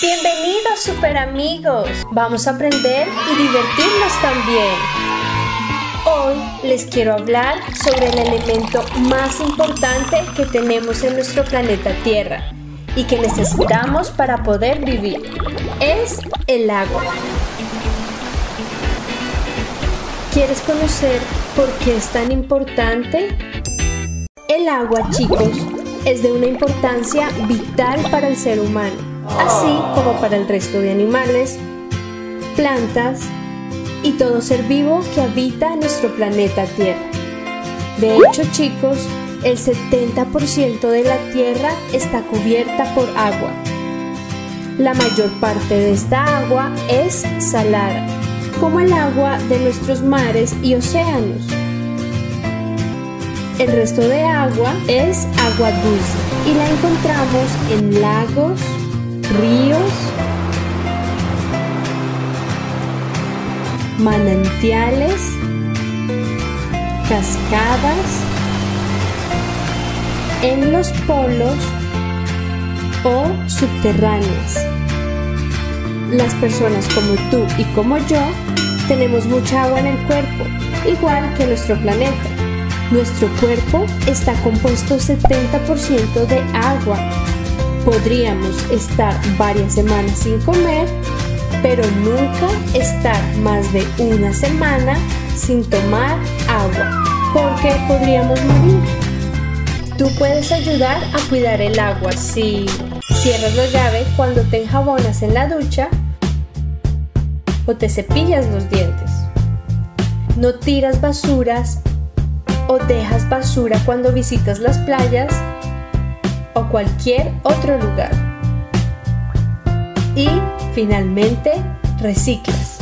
Bienvenidos super amigos. Vamos a aprender y divertirnos también. Hoy les quiero hablar sobre el elemento más importante que tenemos en nuestro planeta Tierra y que necesitamos para poder vivir. Es el agua. ¿Quieres conocer por qué es tan importante? El agua, chicos, es de una importancia vital para el ser humano, así como para el resto de animales, plantas y todo ser vivo que habita nuestro planeta Tierra. De hecho, chicos, el 70% de la Tierra está cubierta por agua. La mayor parte de esta agua es salada, como el agua de nuestros mares y océanos. El resto de agua es agua dulce y la encontramos en lagos, ríos, manantiales, cascadas, en los polos o subterráneas. Las personas como tú y como yo tenemos mucha agua en el cuerpo, igual que nuestro planeta. Nuestro cuerpo está compuesto 70% de agua. Podríamos estar varias semanas sin comer, pero nunca estar más de una semana sin tomar agua, porque podríamos morir. Tú puedes ayudar a cuidar el agua si cierras la llave cuando te enjabonas en la ducha o te cepillas los dientes. No tiras basuras o dejas basura cuando visitas las playas o cualquier otro lugar. Y finalmente, reciclas.